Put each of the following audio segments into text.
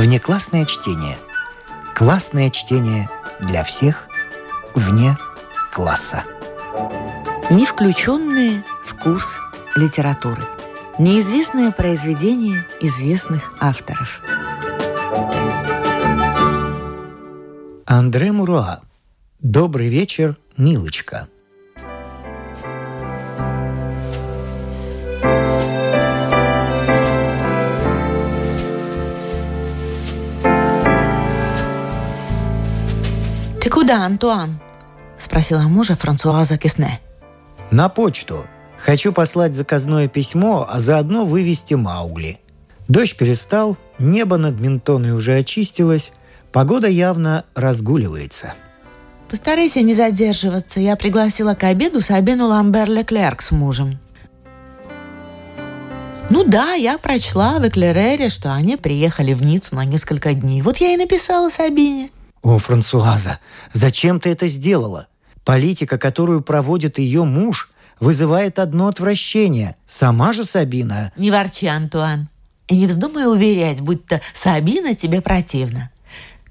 Внеклассное чтение. Классное чтение для всех вне класса. Не включенные в курс литературы. Неизвестное произведение известных авторов. Андре Муруа. Добрый вечер, милочка. Куда, Антуан?» – спросила мужа Франсуаза Кесне. На почту. Хочу послать заказное письмо, а заодно вывести Маугли. Дождь перестал, небо над Ментоной уже очистилось, погода явно разгуливается. Постарайся не задерживаться. Я пригласила к обеду Сабину Ламбер Леклерк с мужем. Ну да, я прочла в Эклерере, что они приехали в Ниццу на несколько дней. Вот я и написала Сабине. О, Франсуаза, зачем ты это сделала? Политика, которую проводит ее муж, вызывает одно отвращение. Сама же Сабина... Не ворчи, Антуан. И не вздумай уверять, будто Сабина тебе противна.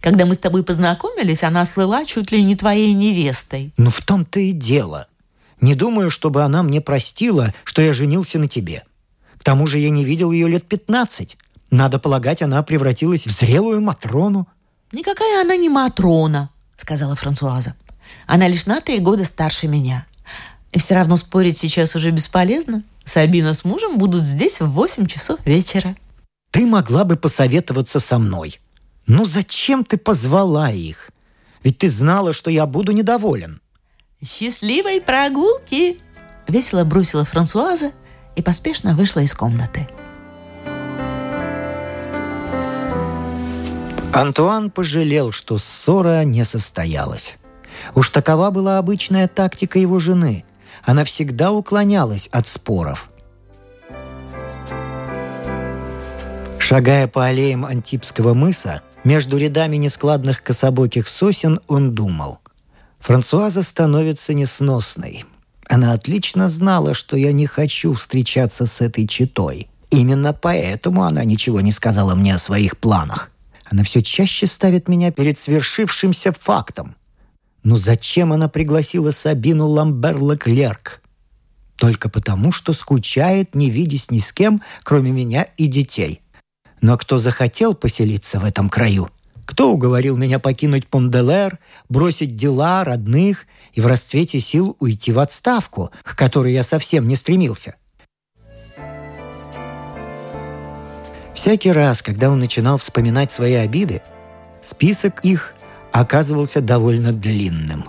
Когда мы с тобой познакомились, она слыла чуть ли не твоей невестой. Ну в том-то и дело. Не думаю, чтобы она мне простила, что я женился на тебе. К тому же я не видел ее лет пятнадцать. Надо полагать, она превратилась в зрелую Матрону. «Никакая она не Матрона», — сказала Франсуаза. «Она лишь на три года старше меня. И все равно спорить сейчас уже бесполезно. Сабина с мужем будут здесь в восемь часов вечера». Ты могла бы посоветоваться со мной. Ну зачем ты позвала их? Ведь ты знала, что я буду недоволен. «Счастливой прогулки!» Весело бросила Франсуаза и поспешно вышла из комнаты. Антуан пожалел, что ссора не состоялась. Уж такова была обычная тактика его жены. Она всегда уклонялась от споров. Шагая по аллеям Антипского мыса, между рядами нескладных кособоких сосен он думал. Франсуаза становится несносной. Она отлично знала, что я не хочу встречаться с этой читой. Именно поэтому она ничего не сказала мне о своих планах. Она все чаще ставит меня перед свершившимся фактом. Но зачем она пригласила Сабину Ламбер-Леклерк? Только потому, что скучает, не видясь ни с кем, кроме меня и детей. Но кто захотел поселиться в этом краю? Кто уговорил меня покинуть Помделер, бросить дела, родных и в расцвете сил уйти в отставку, к которой я совсем не стремился? Всякий раз, когда он начинал вспоминать свои обиды, список их оказывался довольно длинным.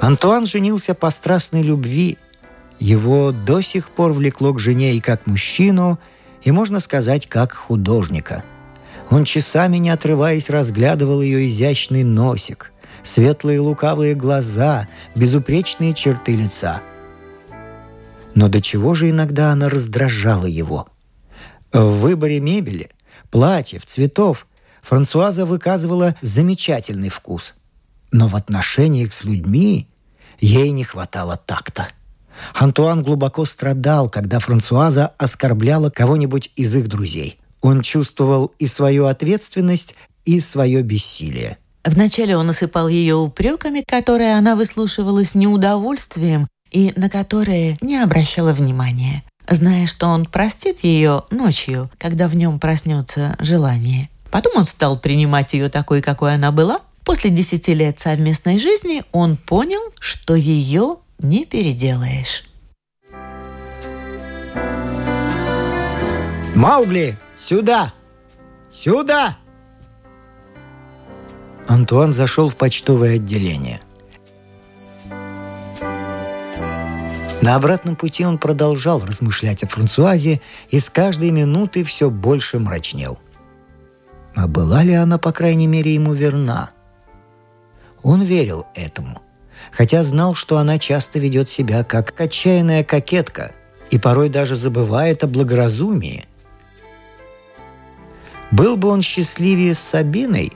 Антуан женился по страстной любви. Его до сих пор влекло к жене и как мужчину, и, можно сказать, как художника. Он часами, не отрываясь, разглядывал ее изящный носик, светлые лукавые глаза, безупречные черты лица – но до чего же иногда она раздражала его? В выборе мебели, платьев, цветов Франсуаза выказывала замечательный вкус. Но в отношениях с людьми ей не хватало такта. Антуан глубоко страдал, когда Франсуаза оскорбляла кого-нибудь из их друзей. Он чувствовал и свою ответственность, и свое бессилие. Вначале он осыпал ее упреками, которые она выслушивала с неудовольствием и на которые не обращала внимания, зная, что он простит ее ночью, когда в нем проснется желание. Потом он стал принимать ее такой, какой она была. После десяти лет совместной жизни он понял, что ее не переделаешь. «Маугли, сюда! Сюда!» Антуан зашел в почтовое отделение – На обратном пути он продолжал размышлять о Франсуазе и с каждой минуты все больше мрачнел. А была ли она, по крайней мере, ему верна? Он верил этому, хотя знал, что она часто ведет себя как отчаянная кокетка и порой даже забывает о благоразумии. Был бы он счастливее с Сабиной?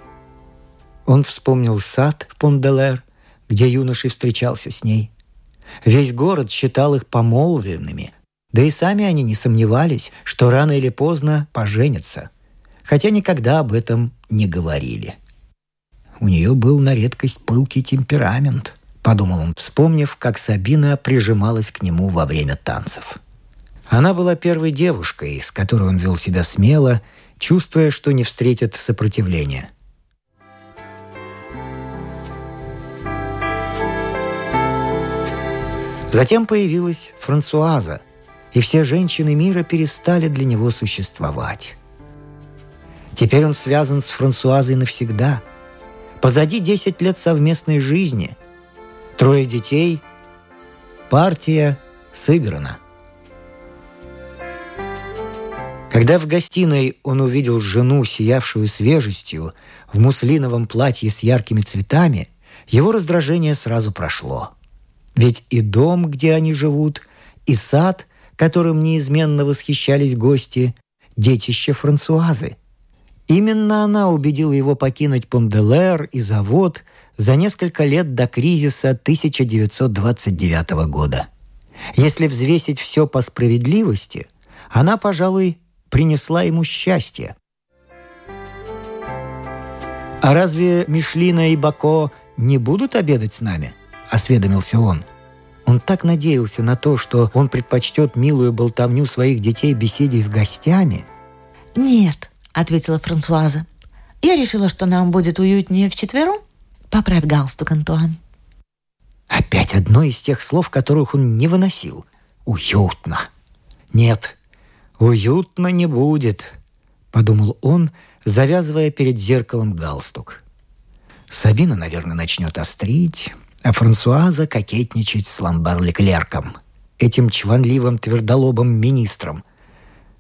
Он вспомнил сад в Понделер, где юношей встречался с ней – Весь город считал их помолвленными. Да и сами они не сомневались, что рано или поздно поженятся, хотя никогда об этом не говорили. У нее был на редкость пылкий темперамент, подумал он, вспомнив, как Сабина прижималась к нему во время танцев. Она была первой девушкой, с которой он вел себя смело, чувствуя, что не встретит сопротивления. Затем появилась Франсуаза, и все женщины мира перестали для него существовать. Теперь он связан с Франсуазой навсегда. Позади 10 лет совместной жизни. Трое детей. Партия сыграна. Когда в гостиной он увидел жену, сиявшую свежестью, в муслиновом платье с яркими цветами, его раздражение сразу прошло. Ведь и дом, где они живут, и сад, которым неизменно восхищались гости, детище Франсуазы. Именно она убедила его покинуть Понделер и завод за несколько лет до кризиса 1929 года. Если взвесить все по справедливости, она, пожалуй, принесла ему счастье. «А разве Мишлина и Бако не будут обедать с нами?» – осведомился он – он так надеялся на то, что он предпочтет милую болтовню своих детей беседе с гостями. «Нет», — ответила Франсуаза. «Я решила, что нам будет уютнее вчетвером. Поправь галстук, Антуан». Опять одно из тех слов, которых он не выносил. «Уютно». «Нет, уютно не будет», — подумал он, завязывая перед зеркалом галстук. Сабина, наверное, начнет острить, а Франсуаза кокетничать с Ламбар-Леклерком, этим чванливым твердолобым министром.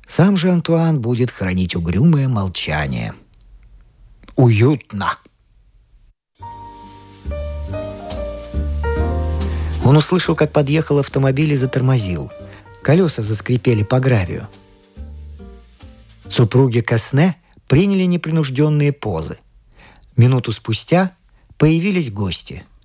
Сам же Антуан будет хранить угрюмое молчание. Уютно. Он услышал, как подъехал автомобиль и затормозил. Колеса заскрипели по гравию. Супруги Касне приняли непринужденные позы. Минуту спустя появились гости –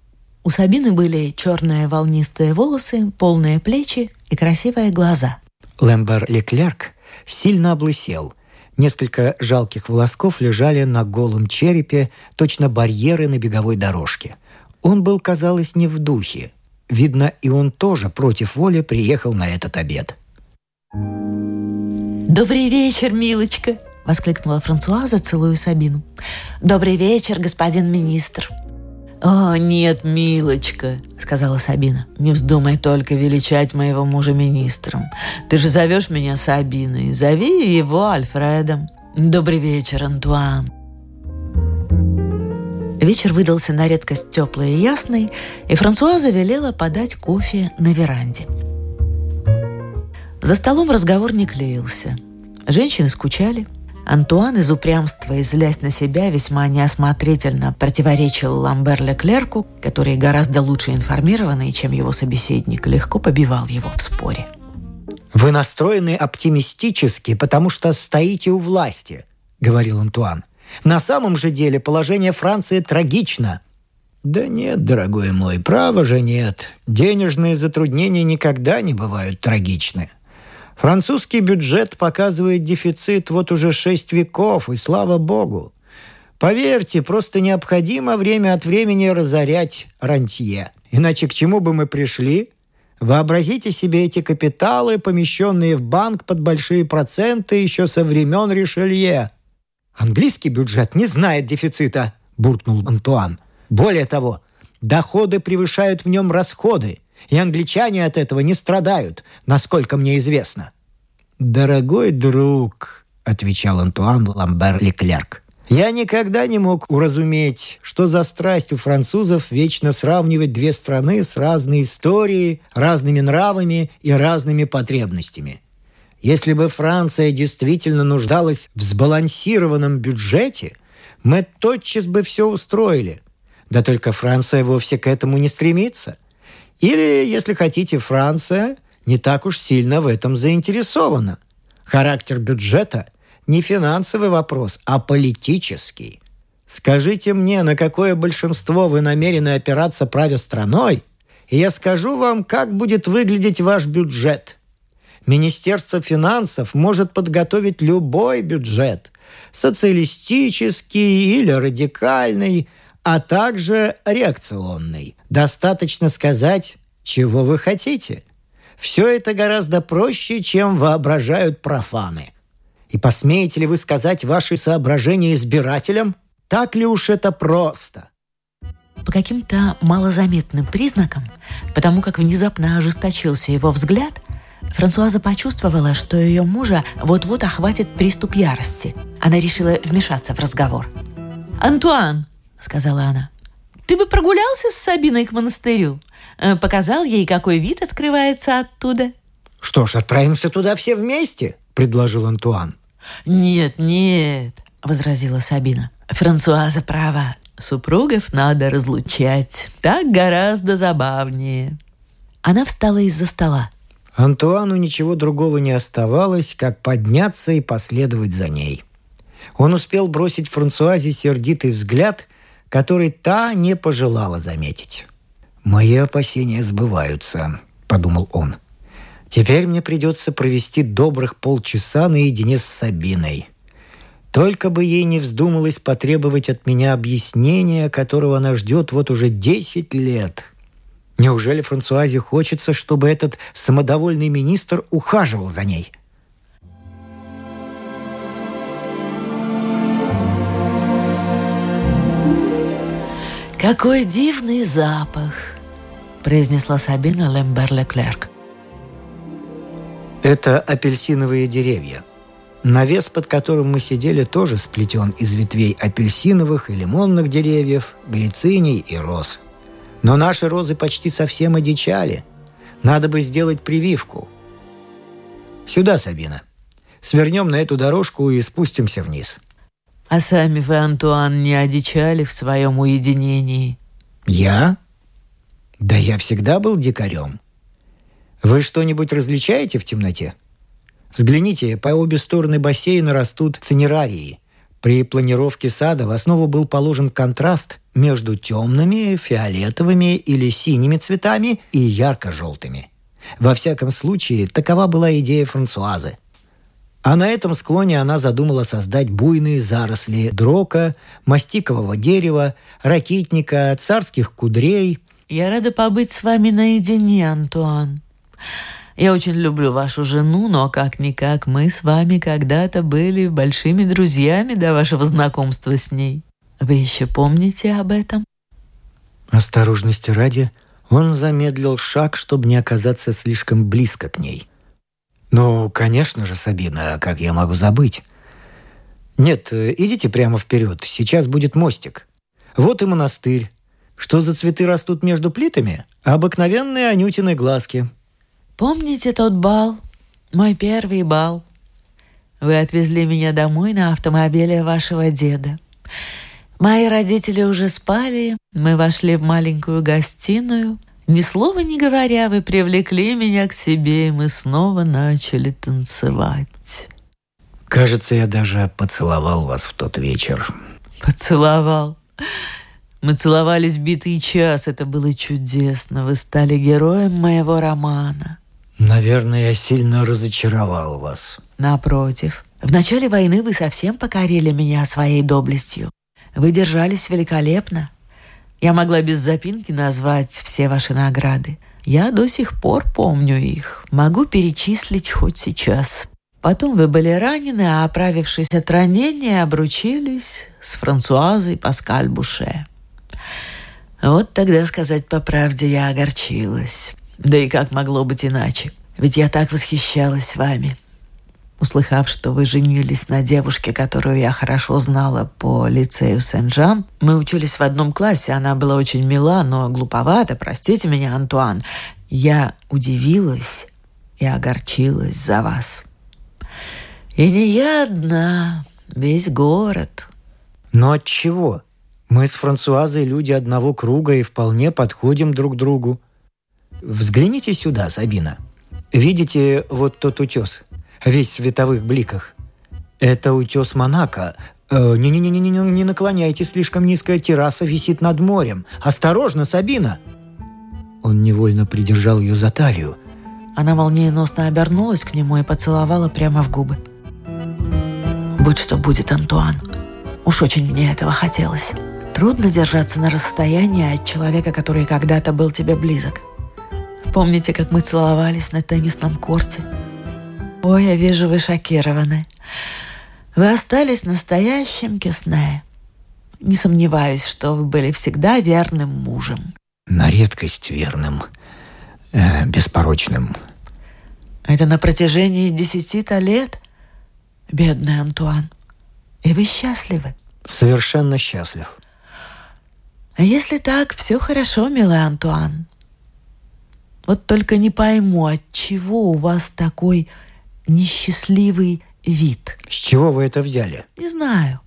у Сабины были черные волнистые волосы, полные плечи и красивые глаза. Лэмбер Леклерк сильно облысел. Несколько жалких волосков лежали на голом черепе, точно барьеры на беговой дорожке. Он был, казалось, не в духе. Видно, и он тоже против воли приехал на этот обед. «Добрый вечер, милочка!» — воскликнула Франсуаза, целуя Сабину. «Добрый вечер, господин министр!» «О, нет, милочка», — сказала Сабина, — «не вздумай только величать моего мужа министром. Ты же зовешь меня Сабиной, зови его Альфредом. Добрый вечер, Антуан». Вечер выдался на редкость теплый и ясный, и Франсуаза велела подать кофе на веранде. За столом разговор не клеился. Женщины скучали — Антуан из упрямства и злясь на себя весьма неосмотрительно противоречил Ламбер Леклерку, который гораздо лучше информированный, чем его собеседник, легко побивал его в споре. «Вы настроены оптимистически, потому что стоите у власти», — говорил Антуан. «На самом же деле положение Франции трагично». «Да нет, дорогой мой, право же нет. Денежные затруднения никогда не бывают трагичны», Французский бюджет показывает дефицит вот уже шесть веков, и слава богу. Поверьте, просто необходимо время от времени разорять рантье. Иначе к чему бы мы пришли? Вообразите себе эти капиталы, помещенные в банк под большие проценты еще со времен Ришелье. Английский бюджет не знает дефицита, буркнул Антуан. Более того, доходы превышают в нем расходы – и англичане от этого не страдают, насколько мне известно». «Дорогой друг», — отвечал Антуан Ламбер Леклерк, «я никогда не мог уразуметь, что за страсть у французов вечно сравнивать две страны с разной историей, разными нравами и разными потребностями. Если бы Франция действительно нуждалась в сбалансированном бюджете, мы тотчас бы все устроили. Да только Франция вовсе к этому не стремится. Или, если хотите, Франция не так уж сильно в этом заинтересована. Характер бюджета не финансовый вопрос, а политический. Скажите мне, на какое большинство вы намерены опираться правя страной, и я скажу вам, как будет выглядеть ваш бюджет. Министерство финансов может подготовить любой бюджет – социалистический или радикальный, а также реакционный. Достаточно сказать, чего вы хотите. Все это гораздо проще, чем воображают профаны. И посмеете ли вы сказать ваши соображения избирателям? Так ли уж это просто? По каким-то малозаметным признакам, потому как внезапно ожесточился его взгляд, Франсуаза почувствовала, что ее мужа вот-вот охватит приступ ярости. Она решила вмешаться в разговор. «Антуан», — сказала она, — «ты бы прогулялся с Сабиной к монастырю? Э, показал ей, какой вид открывается оттуда?» «Что ж, отправимся туда все вместе», — предложил Антуан. «Нет, нет», — возразила Сабина. «Франсуаза права. Супругов надо разлучать. Так гораздо забавнее». Она встала из-за стола. Антуану ничего другого не оставалось, как подняться и последовать за ней. Он успел бросить Франсуазе сердитый взгляд, который та не пожелала заметить. «Мои опасения сбываются», — подумал он. «Теперь мне придется провести добрых полчаса наедине с Сабиной. Только бы ей не вздумалось потребовать от меня объяснения, которого она ждет вот уже десять лет. Неужели Франсуазе хочется, чтобы этот самодовольный министр ухаживал за ней?» «Какой дивный запах!» – произнесла Сабина Лембер-Леклерк. Это апельсиновые деревья. Навес, под которым мы сидели, тоже сплетен из ветвей апельсиновых и лимонных деревьев, глициний и роз. Но наши розы почти совсем одичали. Надо бы сделать прививку. Сюда, Сабина. Свернем на эту дорожку и спустимся вниз. А сами вы, Антуан, не одичали в своем уединении? Я? Да я всегда был дикарем. Вы что-нибудь различаете в темноте? Взгляните, по обе стороны бассейна растут цинерарии. При планировке сада в основу был положен контраст между темными, фиолетовыми или синими цветами и ярко-желтыми. Во всяком случае, такова была идея Франсуазы. А на этом склоне она задумала создать буйные заросли дрока, мастикового дерева, ракитника, царских кудрей. «Я рада побыть с вами наедине, Антуан. Я очень люблю вашу жену, но как-никак мы с вами когда-то были большими друзьями до вашего знакомства с ней. Вы еще помните об этом?» Осторожности ради, он замедлил шаг, чтобы не оказаться слишком близко к ней. «Ну, конечно же, Сабина, как я могу забыть?» «Нет, идите прямо вперед, сейчас будет мостик. Вот и монастырь. Что за цветы растут между плитами? Обыкновенные анютины глазки. Помните тот бал? Мой первый бал. Вы отвезли меня домой на автомобиле вашего деда. Мои родители уже спали, мы вошли в маленькую гостиную. Ни слова не говоря, вы привлекли меня к себе, и мы снова начали танцевать. Кажется, я даже поцеловал вас в тот вечер. Поцеловал. Мы целовались битый час, это было чудесно. Вы стали героем моего романа. Наверное, я сильно разочаровал вас. Напротив. В начале войны вы совсем покорили меня своей доблестью. Вы держались великолепно. Я могла без запинки назвать все ваши награды. Я до сих пор помню их. Могу перечислить хоть сейчас. Потом вы были ранены, а оправившись от ранения, обручились с Франсуазой Паскаль Буше. Вот тогда, сказать по правде, я огорчилась. Да и как могло быть иначе? Ведь я так восхищалась вами. Услыхав, что вы женились на девушке, которую я хорошо знала по лицею Сен-Жан, мы учились в одном классе, она была очень мила, но глуповата, простите меня, Антуан. Я удивилась и огорчилась за вас. И не я одна, весь город. Но от чего? Мы с Франсуазой люди одного круга и вполне подходим друг другу. Взгляните сюда, Сабина. Видите вот тот утес, весь в световых бликах? Это утес Монако. Э, не-не-не, не не наклоняйте, слишком низкая терраса висит над морем. Осторожно, Сабина!» Он невольно придержал ее за талию. Она молниеносно обернулась к нему и поцеловала прямо в губы. «Будь что будет, Антуан. Уж очень мне этого хотелось. Трудно держаться на расстоянии от человека, который когда-то был тебе близок. Помните, как мы целовались на теннисном корте? Ой, я вижу, вы шокированы. Вы остались настоящим кисне. Не сомневаюсь, что вы были всегда верным мужем. На редкость верным, э, беспорочным. Это на протяжении десяти-то лет, бедный Антуан. И вы счастливы? Совершенно счастлив. А если так, все хорошо, милый Антуан. Вот только не пойму, от чего у вас такой несчастливый вид. С чего вы это взяли? Не знаю.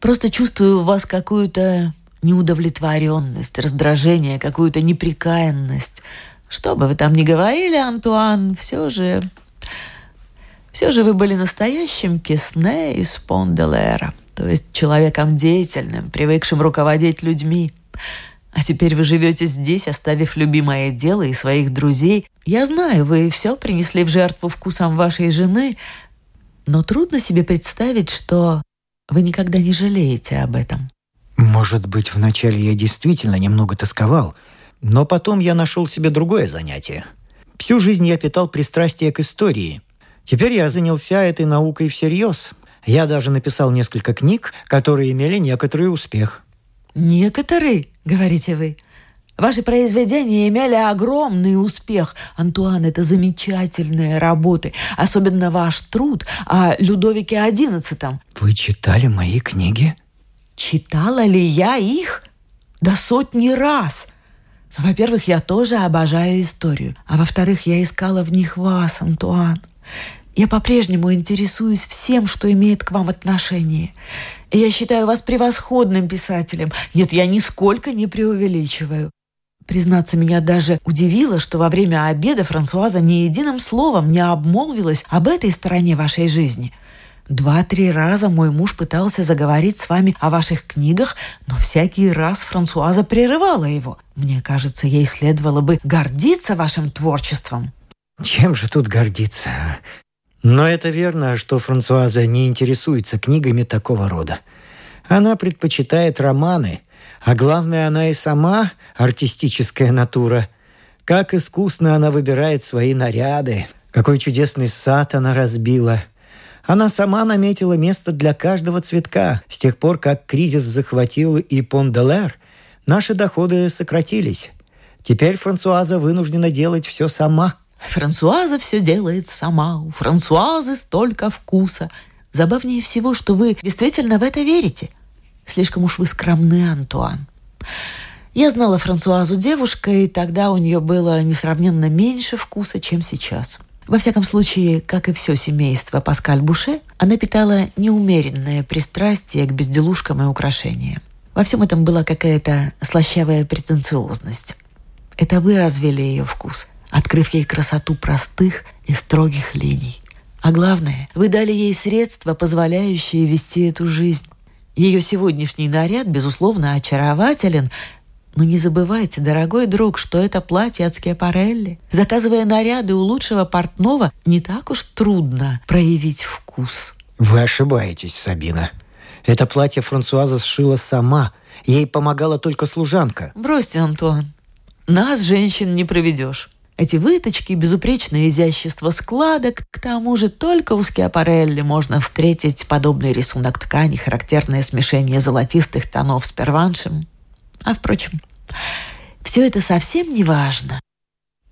Просто чувствую у вас какую-то неудовлетворенность, раздражение, какую-то неприкаянность. Что бы вы там ни говорили, Антуан, все же... Все же вы были настоящим кисне из Понделера, то есть человеком деятельным, привыкшим руководить людьми. А теперь вы живете здесь, оставив любимое дело и своих друзей. Я знаю, вы все принесли в жертву вкусом вашей жены, но трудно себе представить, что вы никогда не жалеете об этом. Может быть, вначале я действительно немного тосковал, но потом я нашел себе другое занятие. Всю жизнь я питал пристрастие к истории. Теперь я занялся этой наукой всерьез. Я даже написал несколько книг, которые имели некоторый успех. «Некоторые?» говорите вы. Ваши произведения имели огромный успех. Антуан, это замечательные работы. Особенно ваш труд о Людовике XI. Вы читали мои книги? Читала ли я их? Да сотни раз. Во-первых, я тоже обожаю историю. А во-вторых, я искала в них вас, Антуан. Я по-прежнему интересуюсь всем, что имеет к вам отношение. Я считаю вас превосходным писателем. Нет, я нисколько не преувеличиваю. Признаться, меня даже удивило, что во время обеда Франсуаза ни единым словом не обмолвилась об этой стороне вашей жизни. Два-три раза мой муж пытался заговорить с вами о ваших книгах, но всякий раз Франсуаза прерывала его. Мне кажется, ей следовало бы гордиться вашим творчеством. Чем же тут гордиться? Но это верно, что Франсуаза не интересуется книгами такого рода. Она предпочитает романы, а главное, она и сама артистическая натура. Как искусно она выбирает свои наряды, какой чудесный сад она разбила. Она сама наметила место для каждого цветка. С тех пор, как кризис захватил и Понделер, наши доходы сократились. Теперь Франсуаза вынуждена делать все сама – Франсуаза все делает сама, у Франсуазы столько вкуса. Забавнее всего, что вы действительно в это верите. Слишком уж вы скромны, Антуан. Я знала Франсуазу девушкой, и тогда у нее было несравненно меньше вкуса, чем сейчас. Во всяком случае, как и все семейство Паскаль Буше, она питала неумеренное пристрастие к безделушкам и украшениям. Во всем этом была какая-то слащавая претенциозность. Это вы развели ее вкус – открыв ей красоту простых и строгих линий. А главное, вы дали ей средства, позволяющие вести эту жизнь. Ее сегодняшний наряд, безусловно, очарователен, но не забывайте, дорогой друг, что это платье от Скиапарелли. Заказывая наряды у лучшего портного, не так уж трудно проявить вкус. Вы ошибаетесь, Сабина. Это платье Франсуаза сшила сама. Ей помогала только служанка. Бросьте, Антуан. Нас, женщин, не проведешь. Эти выточки, безупречное изящество складок, к тому же только у Скиапарелли можно встретить подобный рисунок ткани, характерное смешение золотистых тонов с перваншем. А впрочем, все это совсем не важно.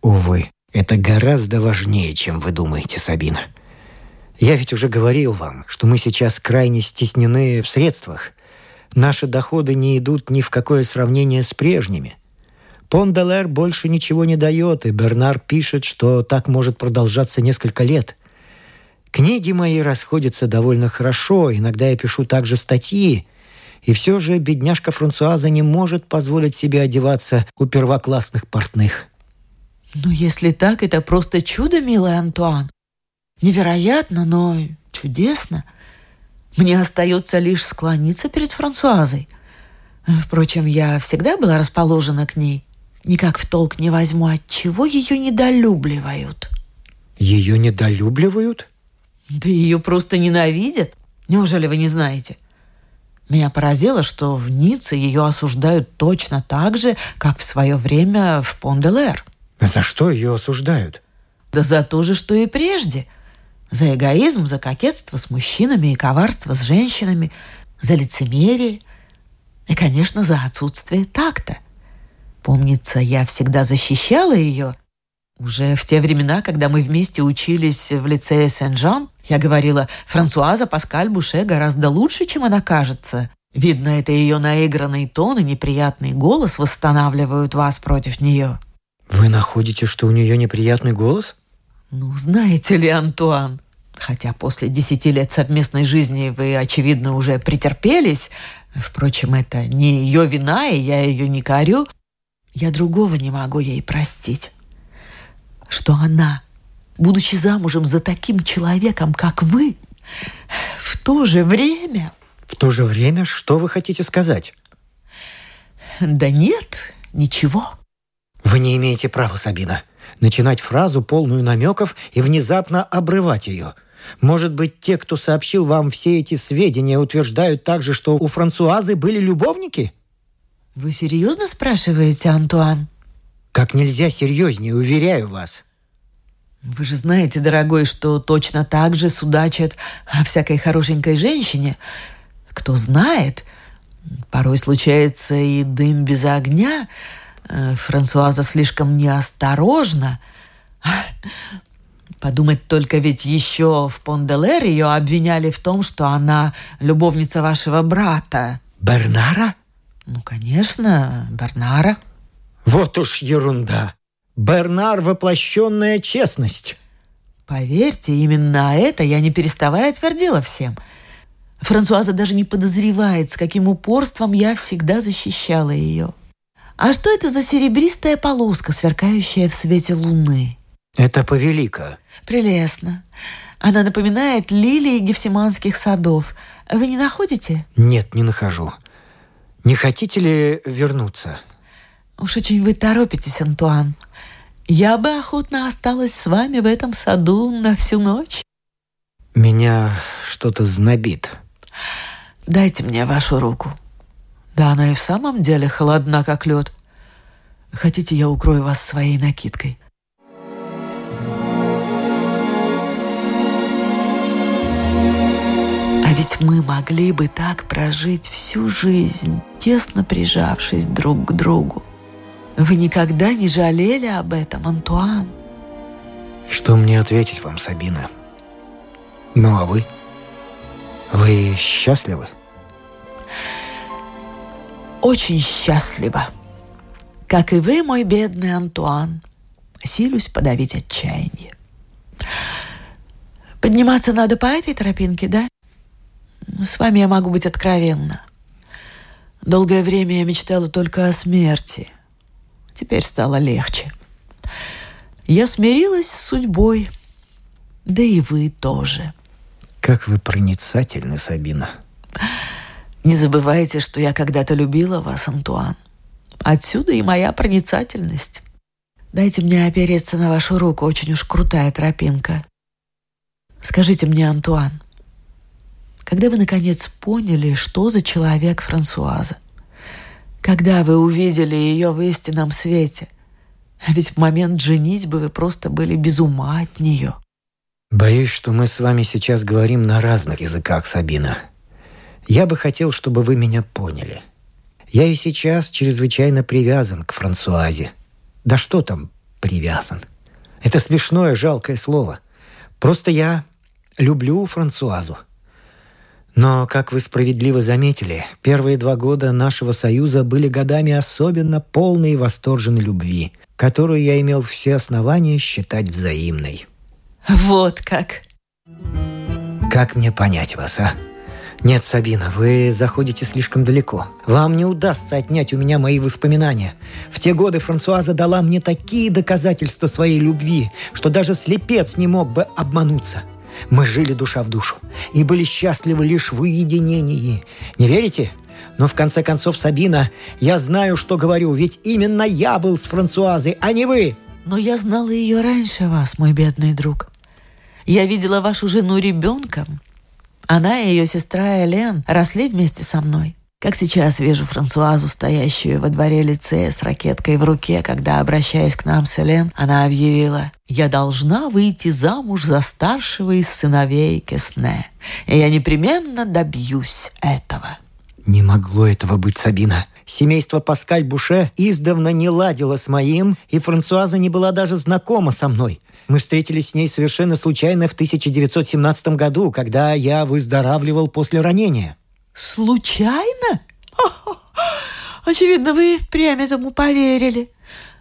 Увы, это гораздо важнее, чем вы думаете, Сабина. Я ведь уже говорил вам, что мы сейчас крайне стеснены в средствах. Наши доходы не идут ни в какое сравнение с прежними – Понделер больше ничего не дает, и Бернар пишет, что так может продолжаться несколько лет. Книги мои расходятся довольно хорошо, иногда я пишу также статьи, и все же бедняжка Франсуаза не может позволить себе одеваться у первоклассных портных. Ну, если так, это просто чудо, милый Антуан. Невероятно, но чудесно. Мне остается лишь склониться перед Франсуазой. Впрочем, я всегда была расположена к ней. Никак в толк не возьму, от чего ее недолюбливают. Ее недолюбливают? Да ее просто ненавидят. Неужели вы не знаете? Меня поразило, что в Ницце ее осуждают точно так же, как в свое время в Понделер. За что ее осуждают? Да за то же, что и прежде. За эгоизм, за кокетство с мужчинами и коварство с женщинами, за лицемерие и, конечно, за отсутствие такта. Помнится, я всегда защищала ее. Уже в те времена, когда мы вместе учились в лицее Сен-Жан, я говорила, Франсуаза Паскаль Буше гораздо лучше, чем она кажется. Видно, это ее наигранный тон и неприятный голос восстанавливают вас против нее. Вы находите, что у нее неприятный голос? Ну, знаете ли, Антуан, хотя после десяти лет совместной жизни вы, очевидно, уже претерпелись, впрочем, это не ее вина, и я ее не корю, я другого не могу ей простить. Что она, будучи замужем за таким человеком, как вы, в то же время... В то же время что вы хотите сказать? Да нет, ничего. Вы не имеете права, Сабина начинать фразу, полную намеков, и внезапно обрывать ее. Может быть, те, кто сообщил вам все эти сведения, утверждают также, что у Франсуазы были любовники? Вы серьезно спрашиваете, Антуан? Как нельзя серьезнее, уверяю вас. Вы же знаете, дорогой, что точно так же судачат о всякой хорошенькой женщине. Кто знает, порой случается и дым без огня — Э, Франсуаза слишком неосторожна. Подумать только, ведь еще в Понделер ее обвиняли в том, что она любовница вашего брата. Бернара? Ну, конечно, Бернара. Вот уж ерунда. Бернар — воплощенная честность. Поверьте, именно это я не переставая твердила всем. Франсуаза даже не подозревает, с каким упорством я всегда защищала ее. А что это за серебристая полоска, сверкающая в свете луны? Это повелика. Прелестно. Она напоминает лилии гефсиманских садов. Вы не находите? Нет, не нахожу. Не хотите ли вернуться? Уж очень вы торопитесь, Антуан. Я бы охотно осталась с вами в этом саду на всю ночь. Меня что-то знобит. Дайте мне вашу руку. Да она и в самом деле холодна, как лед. Хотите, я укрою вас своей накидкой? А ведь мы могли бы так прожить всю жизнь, тесно прижавшись друг к другу. Вы никогда не жалели об этом, Антуан? Что мне ответить вам, Сабина? Ну а вы? Вы счастливы? очень счастлива. Как и вы, мой бедный Антуан, силюсь подавить отчаяние. Подниматься надо по этой тропинке, да? С вами я могу быть откровенна. Долгое время я мечтала только о смерти. Теперь стало легче. Я смирилась с судьбой. Да и вы тоже. Как вы проницательны, Сабина. Не забывайте, что я когда-то любила вас, Антуан. Отсюда и моя проницательность. Дайте мне опереться на вашу руку, очень уж крутая тропинка. Скажите мне, Антуан, когда вы наконец поняли, что за человек Франсуаза? Когда вы увидели ее в истинном свете? А ведь в момент женитьбы вы просто были без ума от нее. Боюсь, что мы с вами сейчас говорим на разных языках, Сабина. Я бы хотел, чтобы вы меня поняли. Я и сейчас чрезвычайно привязан к Франсуазе. Да что там привязан? Это смешное, жалкое слово. Просто я люблю Франсуазу. Но, как вы справедливо заметили, первые два года нашего союза были годами особенно полной и восторженной любви, которую я имел все основания считать взаимной. Вот как. Как мне понять вас, а? Нет, Сабина, вы заходите слишком далеко. Вам не удастся отнять у меня мои воспоминания. В те годы Франсуаза дала мне такие доказательства своей любви, что даже слепец не мог бы обмануться. Мы жили душа в душу и были счастливы лишь в уединении. Не верите? Но в конце концов, Сабина, я знаю, что говорю, ведь именно я был с Франсуазой, а не вы. Но я знала ее раньше вас, мой бедный друг. Я видела вашу жену ребенком. Она и ее сестра Элен росли вместе со мной. Как сейчас вижу Франсуазу, стоящую во дворе лицея с ракеткой в руке, когда, обращаясь к нам с Элен, она объявила «Я должна выйти замуж за старшего из сыновей Кесне, и я непременно добьюсь этого». Не могло этого быть, Сабина. Семейство Паскаль Буше издавна не ладило с моим, и Франсуаза не была даже знакома со мной. Мы встретились с ней совершенно случайно в 1917 году, когда я выздоравливал после ранения. Случайно? Очевидно, вы впрямь этому поверили.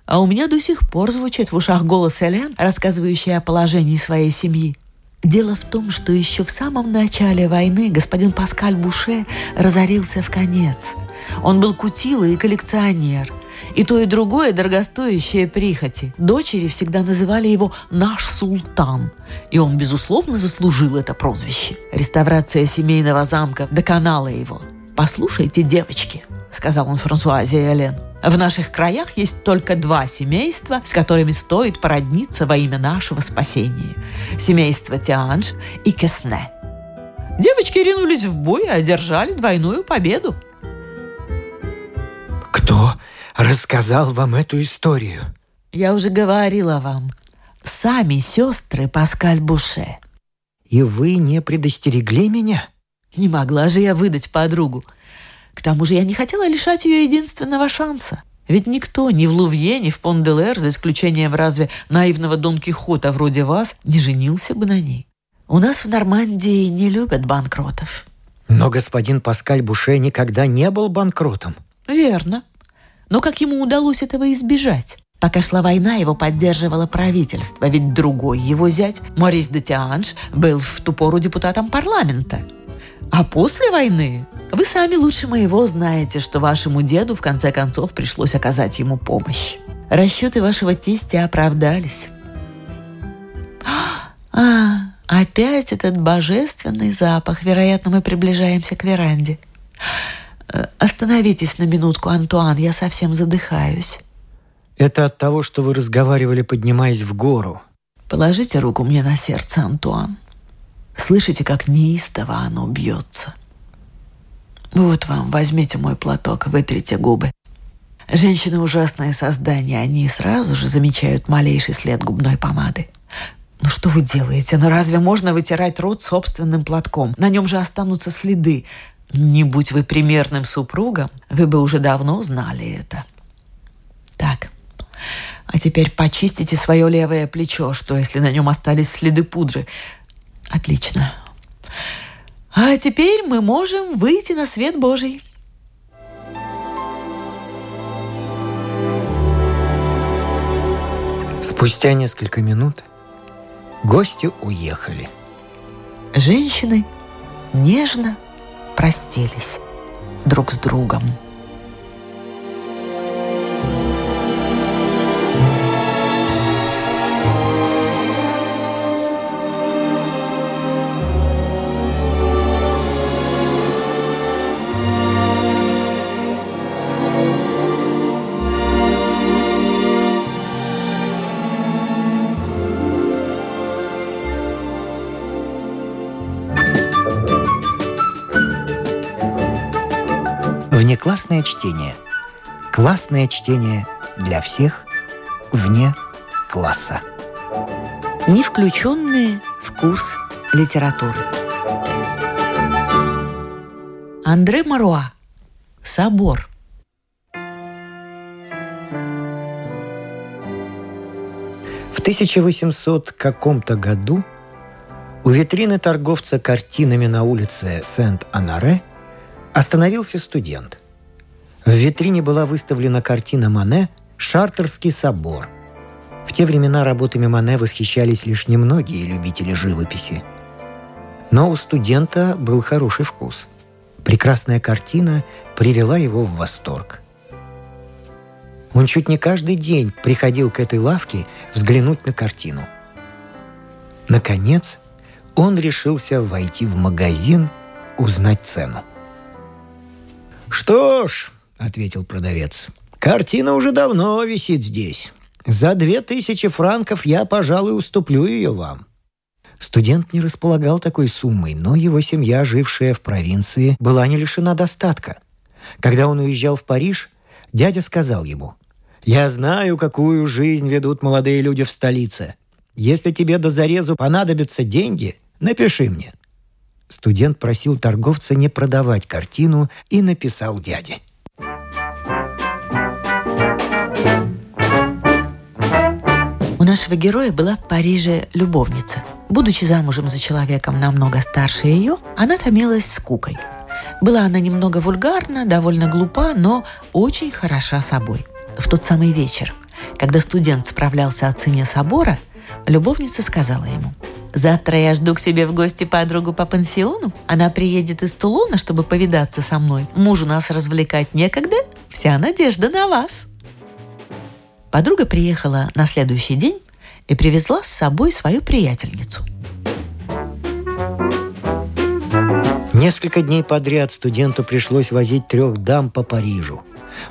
А у меня до сих пор звучит в ушах голос Элен, рассказывающий о положении своей семьи. Дело в том, что еще в самом начале войны господин Паскаль Буше разорился в конец. Он был кутила и коллекционер. И то, и другое дорогостоящие прихоти. Дочери всегда называли его «наш султан». И он, безусловно, заслужил это прозвище. Реставрация семейного замка доконала его. «Послушайте, девочки», — сказал он Франсуазе и Элен, в наших краях есть только два семейства, с которыми стоит породниться во имя нашего спасения. Семейство Тианж и Кесне. Девочки ринулись в бой и одержали двойную победу. Кто рассказал вам эту историю? Я уже говорила вам. Сами сестры Паскаль Буше. И вы не предостерегли меня? Не могла же я выдать подругу. К тому же я не хотела лишать ее единственного шанса. Ведь никто ни в Лувье, ни в Пон-де-Лер, за исключением разве наивного Дон Кихота вроде вас, не женился бы на ней. У нас в Нормандии не любят банкротов. Но господин Паскаль Буше никогда не был банкротом. Верно. Но как ему удалось этого избежать? Пока шла война, его поддерживало правительство, ведь другой его зять, Морис де Тианж, был в ту пору депутатом парламента. А после войны вы сами лучше моего знаете, что вашему деду в конце концов пришлось оказать ему помощь. Расчеты вашего тестя оправдались. А, опять этот божественный запах. Вероятно, мы приближаемся к веранде. Э, остановитесь на минутку, Антуан, я совсем задыхаюсь. Это от того, что вы разговаривали, поднимаясь в гору. Положите руку мне на сердце, Антуан. Слышите, как неистово оно бьется. Вот вам, возьмите мой платок, вытрите губы. Женщины ужасное создание, они сразу же замечают малейший след губной помады. Ну что вы делаете? Ну разве можно вытирать рот собственным платком? На нем же останутся следы. Не будь вы примерным супругом, вы бы уже давно знали это. Так, а теперь почистите свое левое плечо, что если на нем остались следы пудры. Отлично. А теперь мы можем выйти на свет Божий. Спустя несколько минут гости уехали. Женщины нежно простились друг с другом. Внеклассное чтение. Классное чтение для всех вне класса. Не включенные в курс литературы. Андре Маруа. Собор. В 1800 каком-то году у витрины торговца картинами на улице Сент-Анаре – Остановился студент. В витрине была выставлена картина Мане «Шартерский собор». В те времена работами Мане восхищались лишь немногие любители живописи. Но у студента был хороший вкус. Прекрасная картина привела его в восторг. Он чуть не каждый день приходил к этой лавке взглянуть на картину. Наконец, он решился войти в магазин, узнать цену – «Что ж», — ответил продавец, — «картина уже давно висит здесь. За две тысячи франков я, пожалуй, уступлю ее вам». Студент не располагал такой суммой, но его семья, жившая в провинции, была не лишена достатка. Когда он уезжал в Париж, дядя сказал ему, «Я знаю, какую жизнь ведут молодые люди в столице. Если тебе до зарезу понадобятся деньги, напиши мне». Студент просил торговца не продавать картину и написал дяде. Нашего героя была в Париже любовница. Будучи замужем за человеком намного старше ее, она томилась скукой. Была она немного вульгарна, довольно глупа, но очень хороша собой. В тот самый вечер, когда студент справлялся о цене собора, любовница сказала ему – Завтра я жду к себе в гости подругу по пансиону. Она приедет из Тулуна, чтобы повидаться со мной. Мужу нас развлекать некогда. Вся надежда на вас. Подруга приехала на следующий день и привезла с собой свою приятельницу. Несколько дней подряд студенту пришлось возить трех дам по Парижу.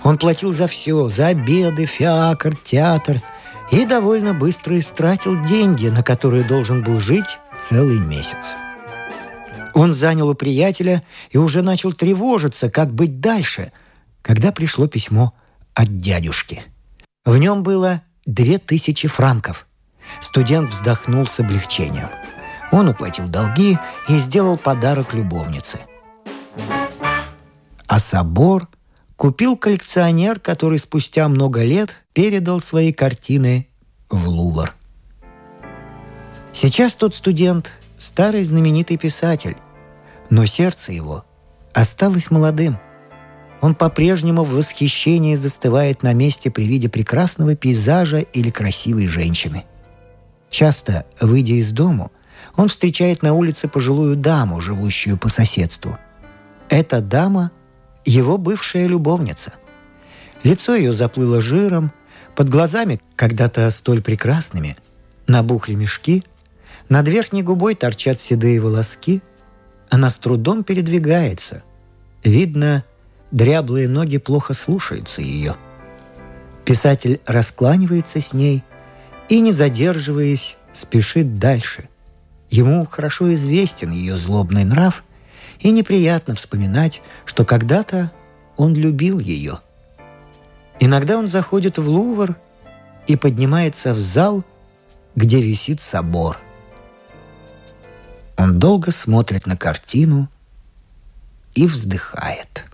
Он платил за все, за обеды, фиакр, театр – и довольно быстро истратил деньги, на которые должен был жить целый месяц. Он занял у приятеля и уже начал тревожиться, как быть дальше, когда пришло письмо от дядюшки. В нем было две тысячи франков. Студент вздохнул с облегчением. Он уплатил долги и сделал подарок любовнице. А собор купил коллекционер, который спустя много лет передал свои картины в Лувр. Сейчас тот студент – старый знаменитый писатель, но сердце его осталось молодым. Он по-прежнему в восхищении застывает на месте при виде прекрасного пейзажа или красивой женщины. Часто, выйдя из дому, он встречает на улице пожилую даму, живущую по соседству. Эта дама – его бывшая любовница. Лицо ее заплыло жиром, под глазами, когда-то столь прекрасными, набухли мешки, над верхней губой торчат седые волоски, она с трудом передвигается. Видно, дряблые ноги плохо слушаются ее. Писатель раскланивается с ней и, не задерживаясь, спешит дальше. Ему хорошо известен ее злобный нрав – и неприятно вспоминать, что когда-то он любил ее. Иногда он заходит в Лувр и поднимается в зал, где висит собор. Он долго смотрит на картину и вздыхает –